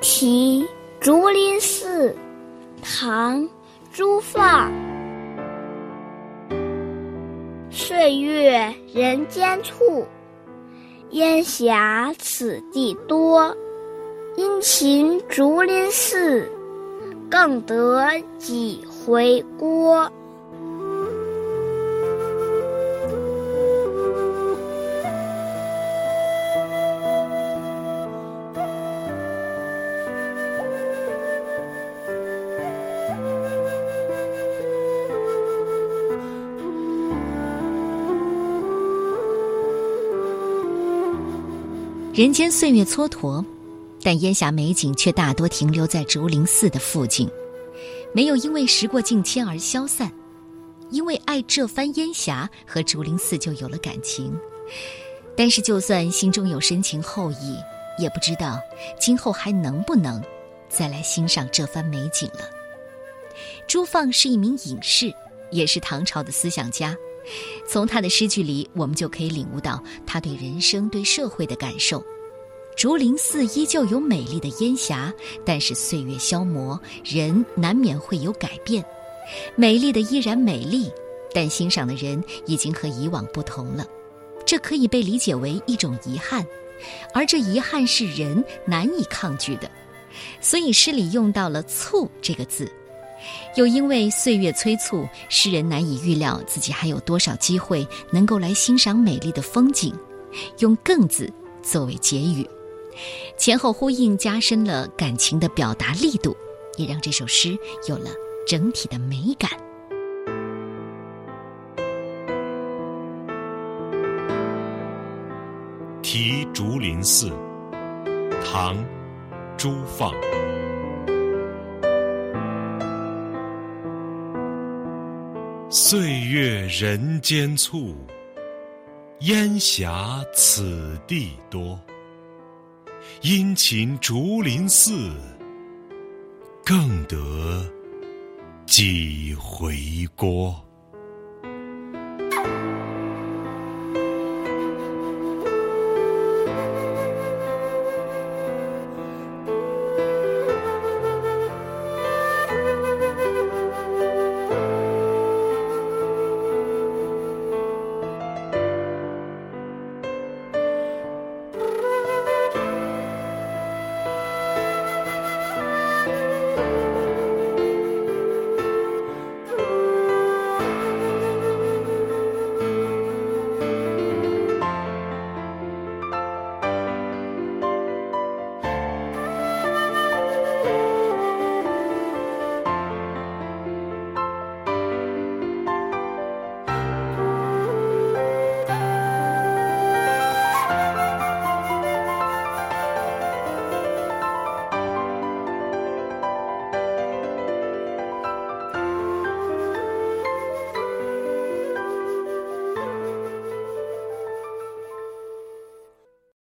题竹林寺，唐·朱放。岁月人间处，烟霞此地多。殷勤竹林寺，更得几回郭。人间岁月蹉跎，但烟霞美景却大多停留在竹林寺的附近，没有因为时过境迁而消散。因为爱这番烟霞，和竹林寺就有了感情。但是，就算心中有深情厚谊，也不知道今后还能不能再来欣赏这番美景了。朱放是一名隐士，也是唐朝的思想家。从他的诗句里，我们就可以领悟到他对人生、对社会的感受。竹林寺依旧有美丽的烟霞，但是岁月消磨，人难免会有改变。美丽的依然美丽，但欣赏的人已经和以往不同了。这可以被理解为一种遗憾，而这遗憾是人难以抗拒的。所以诗里用到了“促”这个字。又因为岁月催促，诗人难以预料自己还有多少机会能够来欣赏美丽的风景，用“更”字作为结语，前后呼应，加深了感情的表达力度，也让这首诗有了整体的美感。题竹林寺，唐，朱放。岁月人间促，烟霞此地多。殷勤竹林寺，更得几回锅。